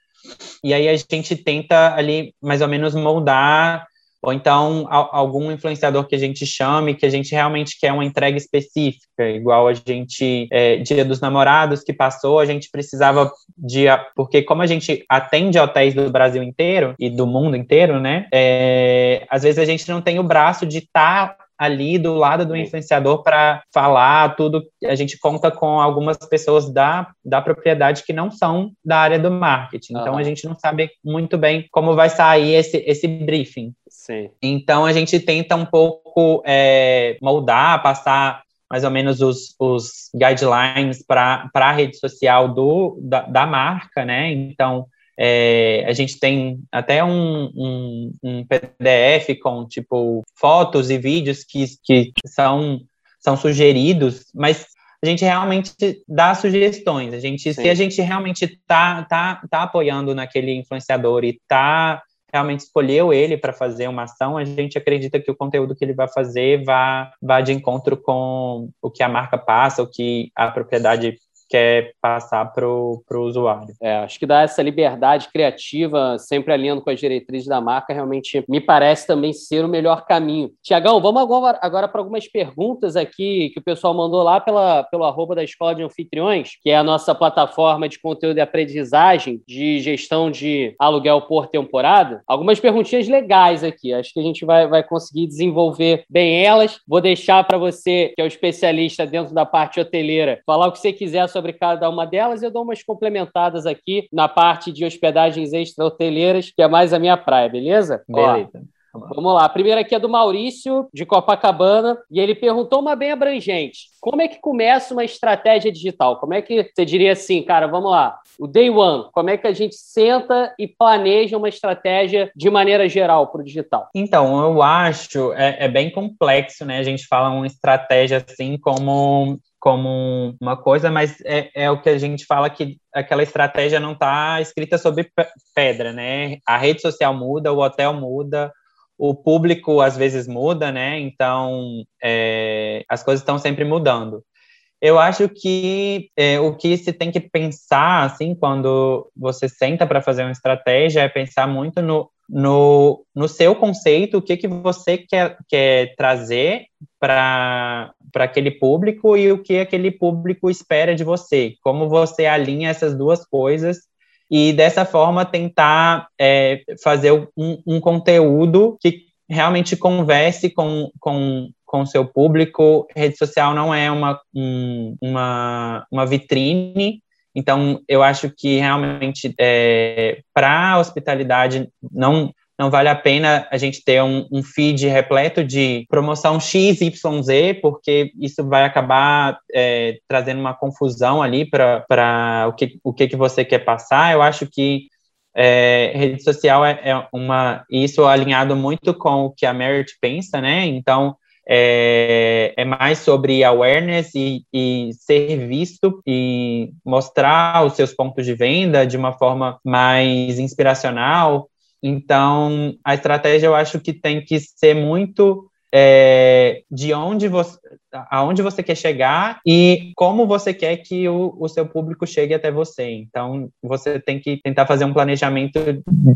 E aí a gente tenta ali mais ou menos moldar ou então algum influenciador que a gente chame, que a gente realmente quer uma entrega específica, igual a gente, é, Dia dos Namorados que passou, a gente precisava de, porque como a gente atende hotéis do Brasil inteiro e do mundo inteiro, né, é, às vezes a gente não tem o braço de estar tá ali do lado do influenciador para falar tudo. A gente conta com algumas pessoas da, da propriedade que não são da área do marketing. Então, a gente não sabe muito bem como vai sair esse, esse briefing. Sim. Então a gente tenta um pouco é, moldar, passar mais ou menos os, os guidelines para a rede social do, da, da, marca, né? Então é, a gente tem até um, um, um, PDF com tipo fotos e vídeos que, que são, são sugeridos, mas a gente realmente dá sugestões. A gente, se a gente realmente tá, tá, tá apoiando naquele influenciador e tá realmente escolheu ele para fazer uma ação, a gente acredita que o conteúdo que ele vai fazer vá, vá de encontro com o que a marca passa, o que a propriedade quer passar para o usuário. É, acho que dar essa liberdade criativa, sempre alinhando com as diretrizes da marca, realmente me parece também ser o melhor caminho. Tiagão, vamos agora, agora para algumas perguntas aqui que o pessoal mandou lá pela, pelo arroba da Escola de Anfitriões, que é a nossa plataforma de conteúdo e aprendizagem de gestão de aluguel por temporada. Algumas perguntinhas legais aqui, acho que a gente vai, vai conseguir desenvolver bem elas. Vou deixar para você, que é o especialista dentro da parte hoteleira, falar o que você quiser sobre sobre cada uma delas. Eu dou umas complementadas aqui na parte de hospedagens extra-hoteleiras, que é mais a minha praia, beleza? Beleza. Ó, Vamos lá. A primeira aqui é do Maurício, de Copacabana, e ele perguntou uma bem abrangente. Como é que começa uma estratégia digital? Como é que você diria assim, cara, vamos lá, o day one, como é que a gente senta e planeja uma estratégia de maneira geral para o digital? Então, eu acho, é, é bem complexo, né? A gente fala uma estratégia assim como como uma coisa, mas é, é, o que a gente fala que aquela estratégia não está escrita sobre pedra, né? A rede social muda, o hotel muda, o público às vezes muda, né? Então é, as coisas estão sempre mudando. Eu acho que é, o que se tem que pensar, assim, quando você senta para fazer uma estratégia, é pensar muito no, no, no seu conceito, o que, que você quer, quer trazer para aquele público e o que aquele público espera de você. Como você alinha essas duas coisas e dessa forma tentar é, fazer um, um, conteúdo que realmente converse com, com, com o seu público. Rede social não é uma, um, uma, uma vitrine, então eu acho que realmente é, para a hospitalidade não não vale a pena a gente ter um, um feed repleto de promoção X, Y, Z, porque isso vai acabar é, trazendo uma confusão ali para o, que, o que, que você quer passar. Eu acho que é, rede social é, é, uma isso alinhado muito com o que a Merit pensa, né? Então é, é mais sobre awareness e, e, ser visto e mostrar os seus pontos de venda de uma forma mais inspiracional. Então, a estratégia eu acho que tem que ser muito é, de onde você, aonde você quer chegar e como você quer que o, o seu público chegue até você. Então, você tem que tentar fazer um planejamento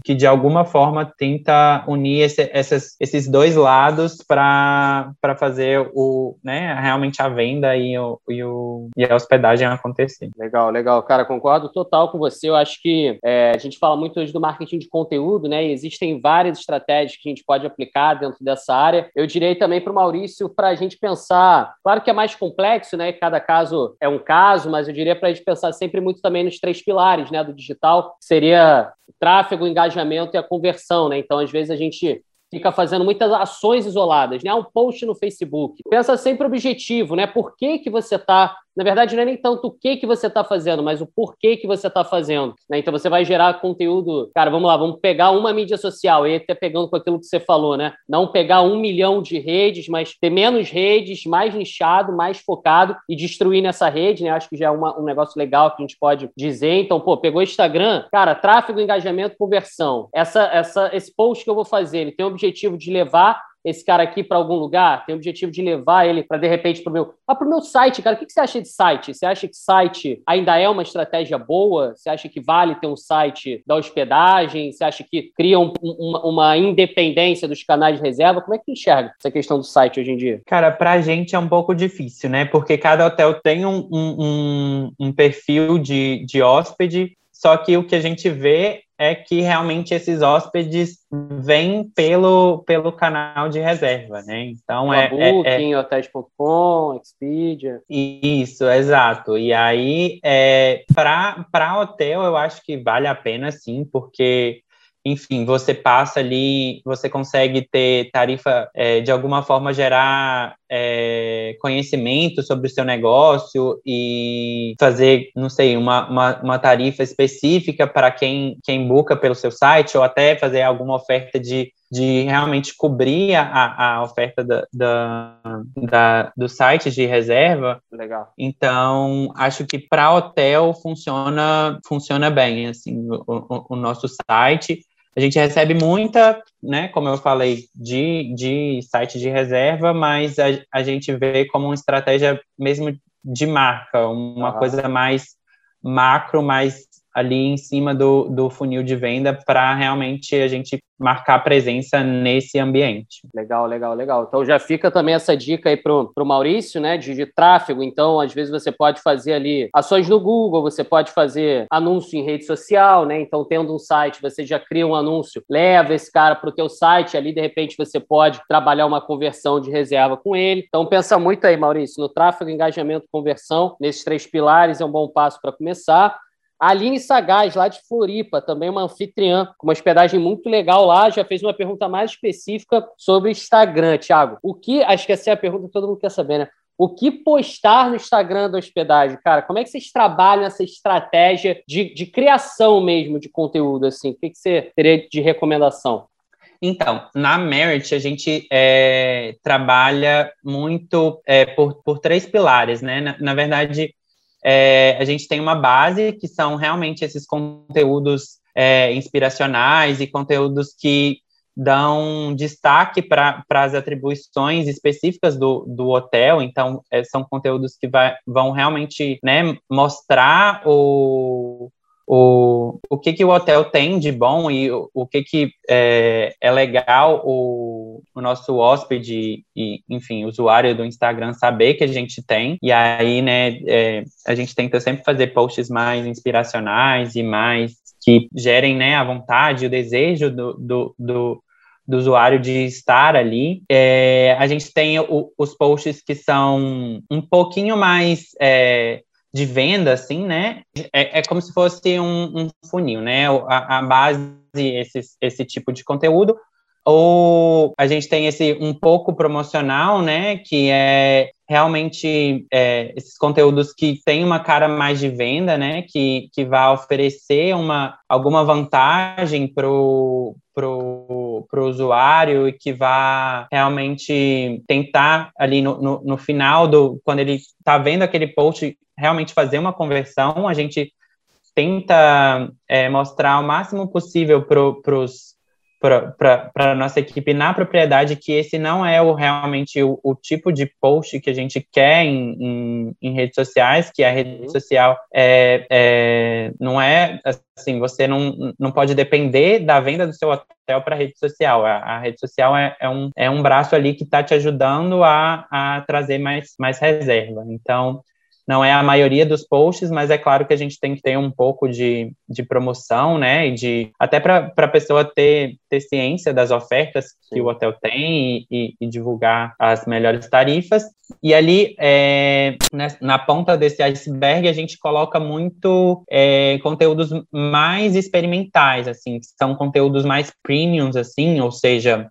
que, de alguma forma, tenta unir esse, essas, esses dois lados para fazer o, né, realmente a venda e, o, e, o, e a hospedagem acontecer. Legal, legal. Cara, concordo total com você. Eu acho que é, a gente fala muito hoje do marketing de conteúdo, né? E existem várias estratégias que a gente pode aplicar dentro dessa área. Eu diria também para o Maurício para a gente pensar. Claro que é mais complexo, né? Cada caso é um caso, mas eu diria para a gente pensar sempre muito também nos três pilares, né, do digital, que seria o tráfego, o engajamento e a conversão, né? Então, às vezes a gente fica fazendo muitas ações isoladas, né? Um post no Facebook. Pensa sempre objetivo, né? Por que, que você está na verdade, não é nem tanto o que, que você está fazendo, mas o porquê que você está fazendo. Né? Então, você vai gerar conteúdo. Cara, vamos lá, vamos pegar uma mídia social, e até pegando com aquilo que você falou, né? Não pegar um milhão de redes, mas ter menos redes, mais nichado, mais focado e destruir nessa rede, né? Acho que já é uma, um negócio legal que a gente pode dizer. Então, pô, pegou Instagram, cara, tráfego, engajamento, conversão. Essa, essa, esse post que eu vou fazer, ele tem o objetivo de levar esse cara aqui para algum lugar, tem o objetivo de levar ele para de repente para o meu, ah, para o meu site, cara. O que, que você acha de site? Você acha que site ainda é uma estratégia boa? Você acha que vale ter um site da hospedagem? Você acha que cria um, uma, uma, independência dos canais de reserva? Como é que enxerga essa questão do site hoje em dia? Cara, para a gente é um pouco difícil, né? Porque cada hotel tem um, um, um perfil de, de hóspede só que o que a gente vê é que realmente esses hóspedes vêm pelo, pelo canal de reserva, né? Então é, é, Booking, é, Hotels.com, Expedia. Isso, exato. E aí, é, para hotel, eu acho que vale a pena sim, porque enfim, você passa ali, você consegue ter tarifa, é, de alguma forma gerar é, conhecimento sobre o seu negócio e fazer, não sei, uma, uma, uma tarifa específica para quem, quem busca pelo seu site, ou até fazer alguma oferta de, de realmente cobrir a, a oferta da, da, da, do site de reserva. Legal. Então, acho que para hotel funciona, funciona bem, assim, o, o, o nosso site a gente recebe muita, né, como eu falei, de, de site de reserva, mas a, a gente vê como uma estratégia mesmo de marca, uma coisa mais macro, mais ali em cima do, do funil de venda para realmente a gente marcar presença nesse ambiente. Legal, legal, legal. Então já fica também essa dica aí para o Maurício, né, de, de, tráfego. Então, às vezes você pode fazer ali ações no Google, você pode fazer anúncio em rede social, né? Então, tendo um site, você já cria um anúncio, leva esse cara para o teu site, ali de repente você pode trabalhar uma conversão de reserva com ele. Então, pensa muito aí, Maurício, no tráfego, engajamento, conversão, nesses três pilares é um bom passo para começar. Aline Sagaz, lá de Floripa, também uma anfitriã, com uma hospedagem muito legal lá, já fez uma pergunta mais específica sobre Instagram, Thiago. O que, acho que essa é a pergunta que todo mundo quer saber, né? O que postar no Instagram da hospedagem? Cara, como é que vocês trabalham essa estratégia de, de criação mesmo de conteúdo, assim? O que, que você teria de recomendação? Então, na Merit, a gente é, trabalha muito é, por, por três pilares, né? Na, na verdade, é, a gente tem uma base que são realmente esses conteúdos é, inspiracionais e conteúdos que dão destaque para as atribuições específicas do, do hotel, então é, são conteúdos que vai, vão realmente né, mostrar o, o, o que, que o hotel tem de bom e o, o que, que é, é legal o, o nosso hóspede e, enfim, usuário do Instagram saber que a gente tem. E aí, né, é, a gente tenta sempre fazer posts mais inspiracionais e mais que gerem, né, a vontade, o desejo do, do, do do usuário de estar ali. É, a gente tem o, os posts que são um pouquinho mais é, de venda, assim, né? É, é como se fosse um, um funil, né? A, a, base, esse, esse tipo de conteúdo. Ou a gente tem esse um pouco promocional, né? Que é realmente é, esses conteúdos que têm uma cara mais de venda, né? Que, que vai oferecer uma, alguma vantagem para o pro, pro usuário e que vá realmente tentar ali no, no, no final do quando ele está vendo aquele post realmente fazer uma conversão, a gente tenta é, mostrar o máximo possível para os para a nossa equipe na propriedade que esse não é o, realmente o, o tipo de post que a gente quer em, em, em redes sociais, que a rede uhum. social é, é, não é assim, você não, não pode depender da venda do seu hotel para a rede social. A, a, rede social é, é, um, é um braço ali que está te ajudando a, a trazer mais, mais reserva. Então, não é a maioria dos posts, mas é claro que a gente tem que ter um pouco de, de promoção, né? E de, até para a pessoa ter, ter ciência das ofertas que o hotel tem e, e, e, divulgar as melhores tarifas. E ali, é, né, na ponta desse iceberg, a gente coloca muito é, conteúdos mais experimentais, assim, que são conteúdos mais premiums, assim, ou seja,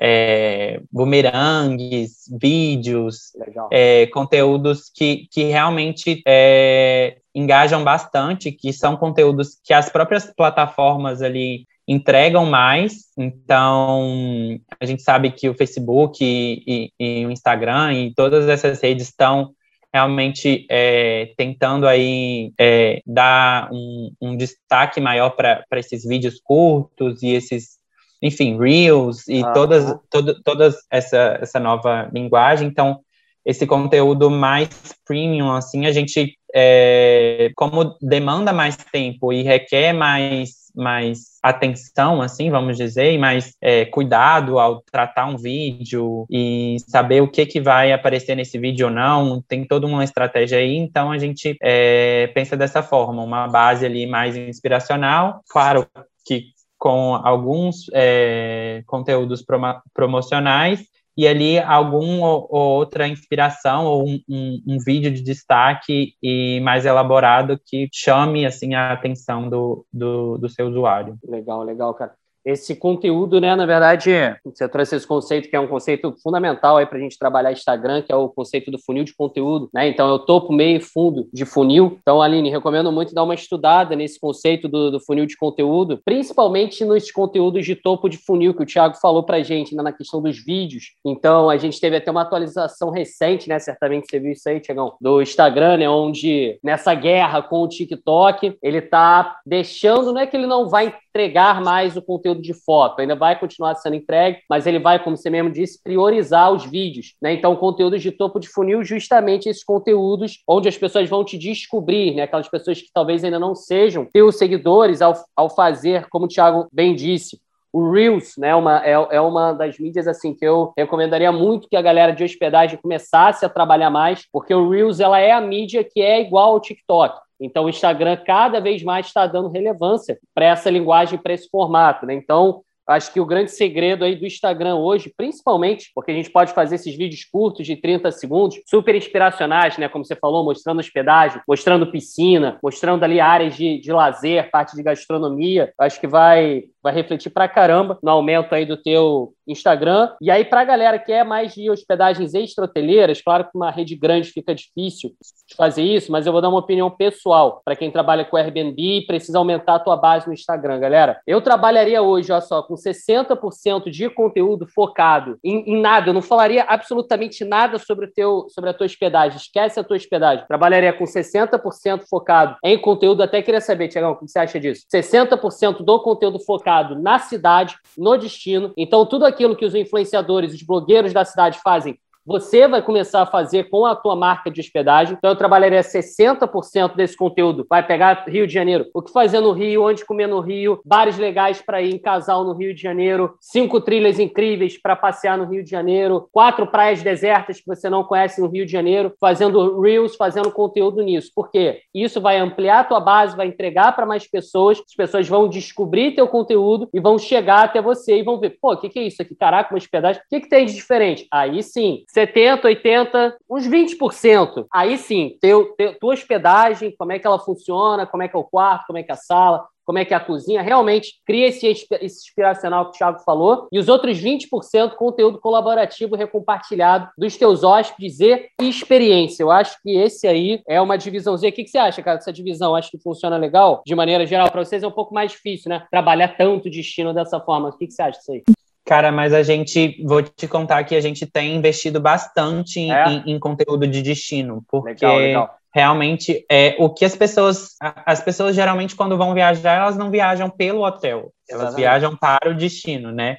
é, bumerangues, vídeos, é, conteúdos que, que realmente é, engajam bastante, que são conteúdos que as próprias plataformas ali entregam mais. Então, a gente sabe que o Facebook e, e, e o Instagram e todas essas redes estão realmente é, tentando aí é, dar um, um, destaque maior para esses vídeos curtos e esses enfim, Reels e ah, todas, todo, todas essa, essa nova linguagem. Então, esse conteúdo mais premium, assim, a gente, é, como demanda mais tempo e requer mais, mais atenção, assim, vamos dizer, e mais é, cuidado ao tratar um vídeo e saber o que, que vai aparecer nesse vídeo ou não, tem toda uma estratégia aí, então a gente é, pensa dessa forma, uma base ali mais inspiracional, claro que com alguns é, conteúdos promocionais e ali algum ou, outra inspiração ou um, um, um, vídeo de destaque e mais elaborado que chame assim a atenção do, do, do seu usuário. Legal, legal, cara esse conteúdo, né? Na verdade, você trouxe esse conceito que é um conceito fundamental aí para a gente trabalhar Instagram, que é o conceito do funil de conteúdo, né? Então, eu topo, meio e fundo de funil. Então, Aline, recomendo muito dar uma estudada nesse conceito do, do funil de conteúdo, principalmente nos conteúdos de topo de funil que o Thiago falou para a gente né, na questão dos vídeos. Então, a gente teve até uma atualização recente, né? Certamente você viu isso aí, Tiagão, do Instagram, né? Onde nessa guerra com o TikTok, ele tá deixando, não é que ele não vai entregar mais o conteúdo de foto. Ainda vai continuar sendo entregue, mas ele vai, como você mesmo disse, priorizar os vídeos. Né? Então, conteúdos de topo de funil, justamente esses conteúdos onde as pessoas vão te descobrir, né? aquelas pessoas que talvez ainda não sejam teus seguidores ao, ao fazer, como o Thiago bem disse, o Reels, né, uma, é, é uma das mídias assim que eu recomendaria muito que a galera de hospedagem começasse a trabalhar mais, porque o Reels ela é a mídia que é igual ao TikTok. Então, o Instagram cada vez mais está dando relevância para essa linguagem, para esse formato. Né? Então, Acho que o grande segredo aí do Instagram hoje, principalmente, porque a gente pode fazer esses vídeos curtos de 30 segundos, super inspiracionais, né? Como você falou, mostrando hospedagem, mostrando piscina, mostrando ali áreas de, de lazer, parte de gastronomia. Acho que vai, vai refletir pra caramba no aumento aí do teu Instagram. E aí, pra galera que é mais de hospedagens extra-hoteleiras, claro que uma rede grande fica difícil de fazer isso, mas eu vou dar uma opinião pessoal para quem trabalha com Airbnb e precisa aumentar a tua base no Instagram, galera. Eu trabalharia hoje, olha só, com 60% de conteúdo focado em, em, nada. Eu não falaria absolutamente nada sobre, o teu, sobre a tua hospedagem. Esquece a tua hospedagem. Trabalharia com 60% focado em conteúdo. Até queria saber, Tiagão, o que você acha disso? 60% do conteúdo focado na cidade, no destino. Então, tudo aquilo que os influenciadores, os blogueiros da cidade fazem você vai começar a fazer com a tua marca de hospedagem. Então, eu trabalharia 60% desse conteúdo. Vai pegar Rio de Janeiro. O que fazer no Rio, onde comer no Rio, bares legais para ir em casal no Rio de Janeiro, cinco trilhas incríveis para passear no Rio de Janeiro, quatro praias desertas que você não conhece no Rio de Janeiro, fazendo reels, fazendo conteúdo nisso. Por quê? Isso vai ampliar a tua base, vai entregar para mais pessoas, as pessoas vão descobrir teu conteúdo e vão chegar até você e vão ver, pô, o que, que é isso aqui? Caraca, uma hospedagem, o que, que tem de diferente? Aí sim, 70, 80, uns 20%. Aí sim, teu, teu, tua hospedagem, como é que ela funciona, como é que é o quarto, como é que é a sala, como é que é a cozinha, realmente cria esse, esse inspiracional que o Thiago falou, e os outros 20% conteúdo colaborativo recompartilhado dos teus hóspedes e experiência. Eu acho que esse aí é uma divisãozinha. O que, que você acha, cara, dessa divisão? Acho que funciona legal? De maneira geral, para vocês é um pouco mais difícil, né? Trabalhar tanto destino dessa forma. O que, que você acha disso aí? Cara, mas a gente, vou te contar que a gente tem investido bastante em, é? em, em conteúdo de destino, porque legal, legal. realmente é o que as pessoas, as pessoas geralmente quando vão viajar, elas não viajam pelo hotel, elas Exatamente. viajam para o destino, né?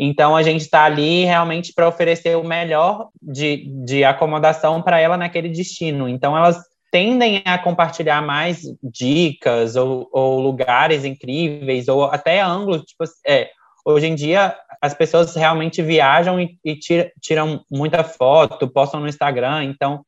Então a gente está ali realmente para oferecer o melhor de, de acomodação para ela naquele destino. Então elas tendem a compartilhar mais dicas ou, ou lugares incríveis ou até ângulos, tipo, é, hoje em dia as pessoas realmente viajam e, e tiram muita foto, postam no Instagram, então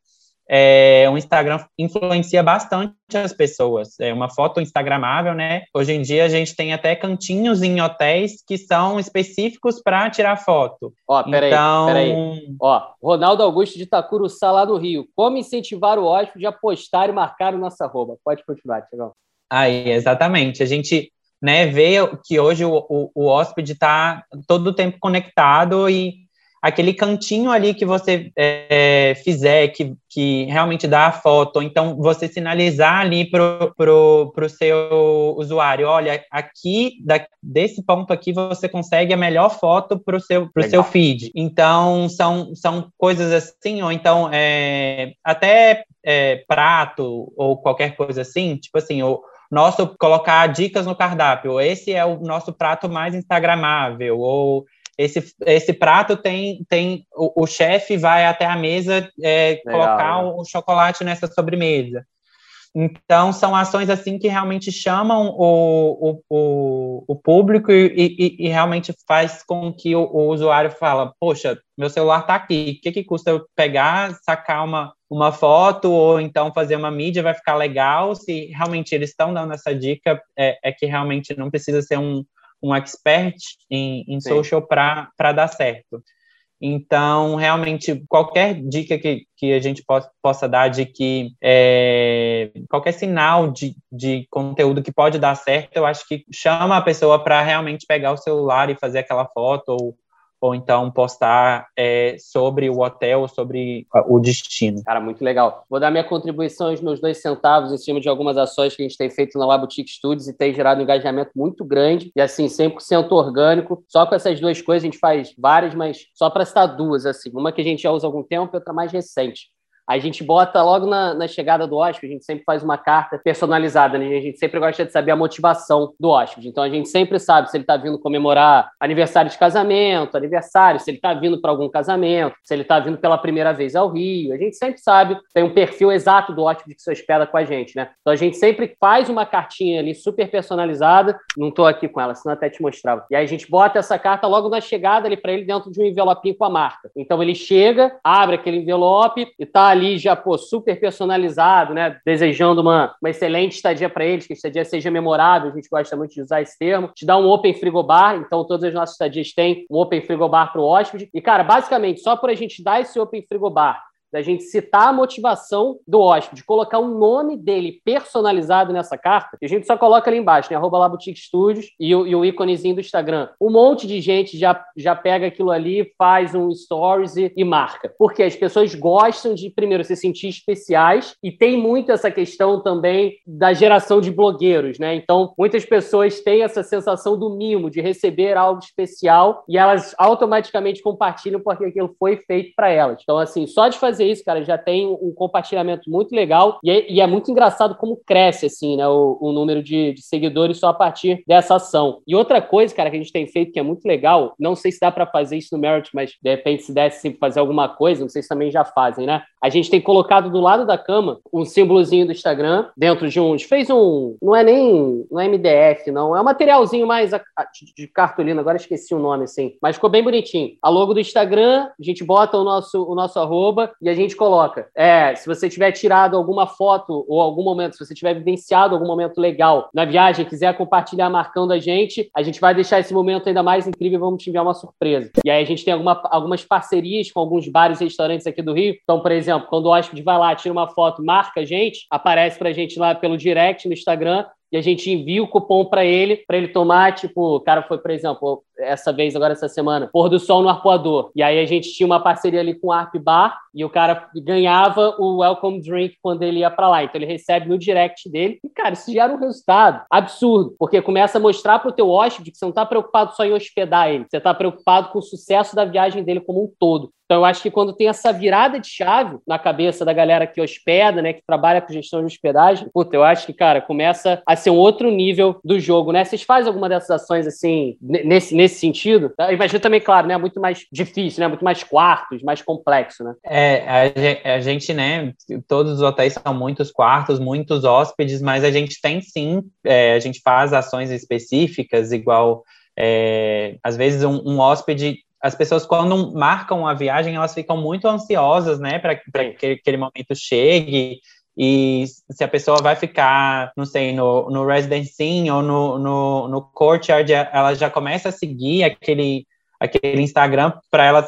é, o Instagram influencia bastante as pessoas. É uma foto instagramável, né? Hoje em dia a gente tem até cantinhos em hotéis que são específicos para tirar foto. Ó, peraí, então... peraí. Ó, Ronaldo Augusto de Itacuruçá, lá no Rio. Como incentivar o hóspede a postar e marcar o nosso arroba? Pode continuar, Tiagão. Aí, exatamente. A gente né, ver que hoje o, o, o hóspede está todo o tempo conectado e aquele cantinho ali que você é, fizer, que, que realmente dá a foto, então você sinalizar ali para pro, pro seu usuário, olha, aqui, da, desse ponto aqui, você consegue a melhor foto para o seu, pro seu feed. Então, são, são coisas assim, ou então é, até é, prato ou qualquer coisa assim, tipo assim, o nosso colocar dicas no cardápio. Esse é o nosso prato mais instagramável, ou esse, esse prato tem, tem o, o chefe vai até a mesa é, colocar o, o chocolate nessa sobremesa. Então, são ações assim que realmente chamam o, o, o, público e, e, e, realmente faz com que o, o usuário fala, poxa, meu celular está aqui, o que, que custa eu pegar, sacar uma, uma foto ou então fazer uma mídia, vai ficar legal, se realmente eles estão dando essa dica, é, é que realmente não precisa ser um, um expert em, em social para dar certo. Então, realmente, qualquer dica que, que a gente possa, possa dar de que é, qualquer sinal de, de conteúdo que pode dar certo, eu acho que chama a pessoa para realmente pegar o celular e fazer aquela foto ou ou então postar é, sobre o hotel, sobre o destino. Cara, muito legal. Vou dar minha contribuição, os meus dois centavos, em cima de algumas ações que a gente tem feito na Labutique Studios e tem gerado um engajamento muito grande e, assim, 100% orgânico. Só com essas duas coisas, a gente faz várias, mas só para citar duas, assim. Uma que a gente já usa há algum tempo e outra mais recente. A gente bota logo na, na chegada do hóspede, a gente sempre faz uma carta personalizada, né? A gente sempre gosta de saber a motivação do hóspede. Então a gente sempre sabe se ele está vindo comemorar aniversário de casamento, aniversário, se ele está vindo para algum casamento, se ele está vindo pela primeira vez ao Rio. A gente sempre sabe, tem um perfil exato do hóspede que se hospeda com a gente, né? Então a gente sempre faz uma cartinha ali super personalizada. Não estou aqui com ela, senão até te mostrava. E aí a gente bota essa carta logo na chegada ali para ele dentro de um envelopinho com a marca. Então ele chega, abre aquele envelope e tá ali já, pô, super personalizado, né? Desejando uma, uma excelente estadia para eles, que a estadia seja memorável, a gente gosta muito de usar esse termo. Te dá um open frigobar, então todas as nossas estadias têm um open frigobar para o hóspede. E, cara, basicamente, só por a gente dar esse open frigobar da gente citar a motivação do hóspede, colocar o nome dele personalizado nessa carta, a gente só coloca ali embaixo, né? Arroba lá Boutique Studios e o, e o íconezinho do Instagram. Um monte de gente já, já pega aquilo ali, faz um stories e, e marca. Porque as pessoas gostam de, primeiro, se sentir especiais e tem muito essa questão também da geração de blogueiros, né? Então, muitas pessoas têm essa sensação do mimo, de receber algo especial e elas automaticamente compartilham porque aquilo foi feito para elas. Então, assim, só de fazer fazer isso, cara. Já tem um compartilhamento muito legal e é, e é muito engraçado como cresce, assim, né, o, o número de, de, seguidores só a partir dessa ação. E outra coisa, cara, que a gente tem feito que é muito legal, não sei se dá para fazer isso no Merit, mas de repente se desse fazer alguma coisa, não sei se também já fazem, né? A gente tem colocado do lado da cama um símbolozinho do Instagram dentro de uns. Fez um. Não é nem. Não é MDF, não. É um materialzinho mais a, a, de cartolina, agora esqueci o nome, assim. Mas ficou bem bonitinho. A logo do Instagram, a gente bota o nosso, o nosso arroba e a gente coloca. É, se você tiver tirado alguma foto ou algum momento, se você tiver vivenciado algum momento legal na viagem, quiser compartilhar marcando a gente, a gente vai deixar esse momento ainda mais incrível e vamos te enviar uma surpresa. E aí a gente tem alguma, algumas parcerias com alguns bares e restaurantes aqui do Rio. Então, por exemplo, exemplo, quando o hóspede vai lá, tira uma foto, marca a gente, aparece pra gente lá pelo direct no Instagram e a gente envia o cupom para ele, para ele tomar, tipo, o cara foi, por exemplo, essa vez, agora essa semana, pôr do sol no arpoador. E aí a gente tinha uma parceria ali com o Arp Bar e o cara ganhava o welcome drink quando ele ia para lá. Então ele recebe no direct dele. E, cara, isso gera um resultado absurdo, porque começa a mostrar para o teu hóspede que você não está preocupado só em hospedar ele, você está preocupado com o sucesso da viagem dele como um todo. Então, eu acho que quando tem essa virada de chave na cabeça da galera que hospeda, né, que trabalha com gestão de hospedagem, puta, eu acho que, cara, começa a ser um outro nível do jogo, né? Vocês fazem alguma dessas ações, assim, nesse, nesse sentido? Eu imagino também, claro, né, muito mais difícil, né, muito mais quartos, mais complexo, né? É, a gente, né, todos os hotéis são muitos quartos, muitos hóspedes, mas a gente tem sim, é, a gente faz ações específicas, igual, é, às vezes um, um hóspede as pessoas, quando marcam a viagem, elas ficam muito ansiosas, né, para que aquele momento chegue. E se a pessoa vai ficar, não sei, no, no Residence Inn ou no, no, no Courtyard, ela já começa a seguir aquele, aquele Instagram para ela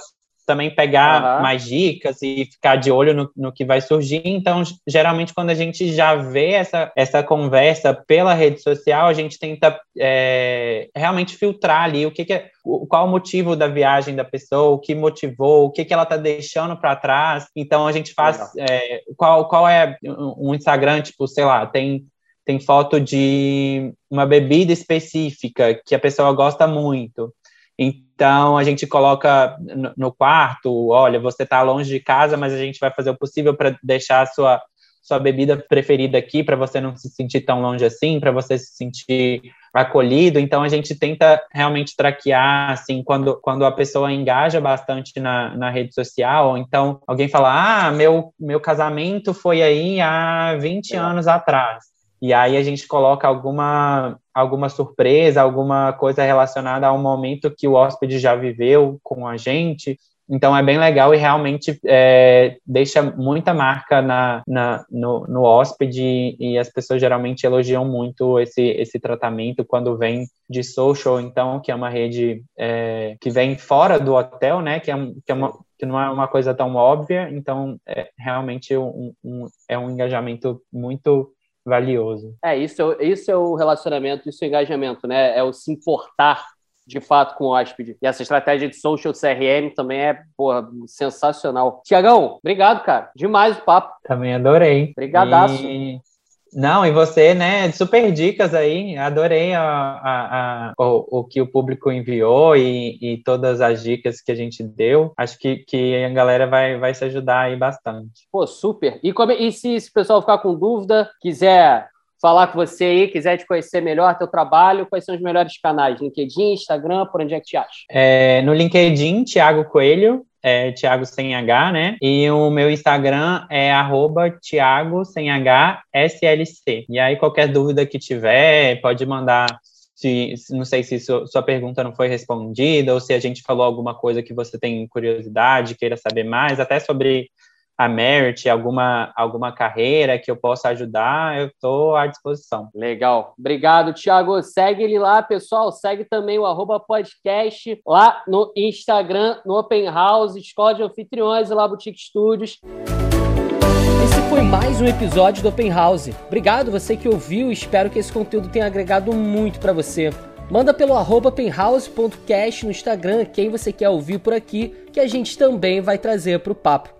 também pegar uhum. mais dicas e ficar de olho no, no, que vai surgir. Então, geralmente, quando a gente já vê essa, essa conversa pela rede social, a gente tenta é, realmente filtrar ali o que, que é, qual o motivo da viagem da pessoa, o que motivou, o que, que ela está deixando para trás. Então, a gente faz é, qual, qual é um Instagram, tipo, sei lá, tem tem foto de uma bebida específica que a pessoa gosta muito. Então, a gente coloca no quarto, olha, você está longe de casa, mas a gente vai fazer o possível para deixar a sua, sua bebida preferida aqui, para você não se sentir tão longe assim, para você se sentir acolhido. Então, a gente tenta realmente traquear, assim, quando, quando a pessoa engaja bastante na, na rede social, ou então alguém fala, ah, meu, meu casamento foi aí há 20 é. anos atrás. E aí a gente coloca alguma, alguma surpresa, alguma coisa relacionada a um momento que o hóspede já viveu com a gente. Então é bem legal e realmente é, deixa muita marca na, na, no, no hóspede e as pessoas geralmente elogiam muito esse, esse tratamento quando vem de social, então, que é uma rede é, que vem fora do hotel, né? Que é, que é uma, que não é uma coisa tão óbvia, então é realmente um, um, é um engajamento muito valioso. É, isso, é, isso é o relacionamento, isso é o engajamento, né? É o se importar de fato com o hóspede. E essa estratégia de social CRM também é, porra, sensacional. Tiagão, obrigado, cara. Demais o papo. Também adorei. Obrigadaço. E Não, e você, né, super dicas aí, adorei a, a, a o, o, que o público enviou e, e, todas as dicas que a gente deu, acho que, que a galera vai, vai se ajudar aí bastante. Pô, super. E, como, e se, se o pessoal ficar com dúvida, quiser falar com você aí, quiser te conhecer melhor, teu trabalho, quais são os melhores canais? LinkedIn, Instagram, por onde é que te acha? É, no LinkedIn, Thiago Coelho, é Thiago sem H, né? E o meu Instagram é arroba Thiago sem H SLC. E aí, qualquer dúvida que tiver, pode mandar. Se, não sei se sua pergunta não foi respondida ou se a gente falou alguma coisa que você tem curiosidade, queira saber mais, até sobre a Merit, alguma, alguma carreira que eu possa ajudar, eu estou à disposição. Legal. Obrigado, Thiago. Segue ele lá, pessoal. Segue também o arroba podcast lá no Instagram, no Open House, Escola de Anfitriões e lá Boutique Studios. Esse foi mais um episódio do Open House. Obrigado você que ouviu, espero que esse conteúdo tenha agregado muito para você. Manda pelo arroba penhouse.cast no Instagram quem você quer ouvir por aqui, que a gente também vai trazer para o papo.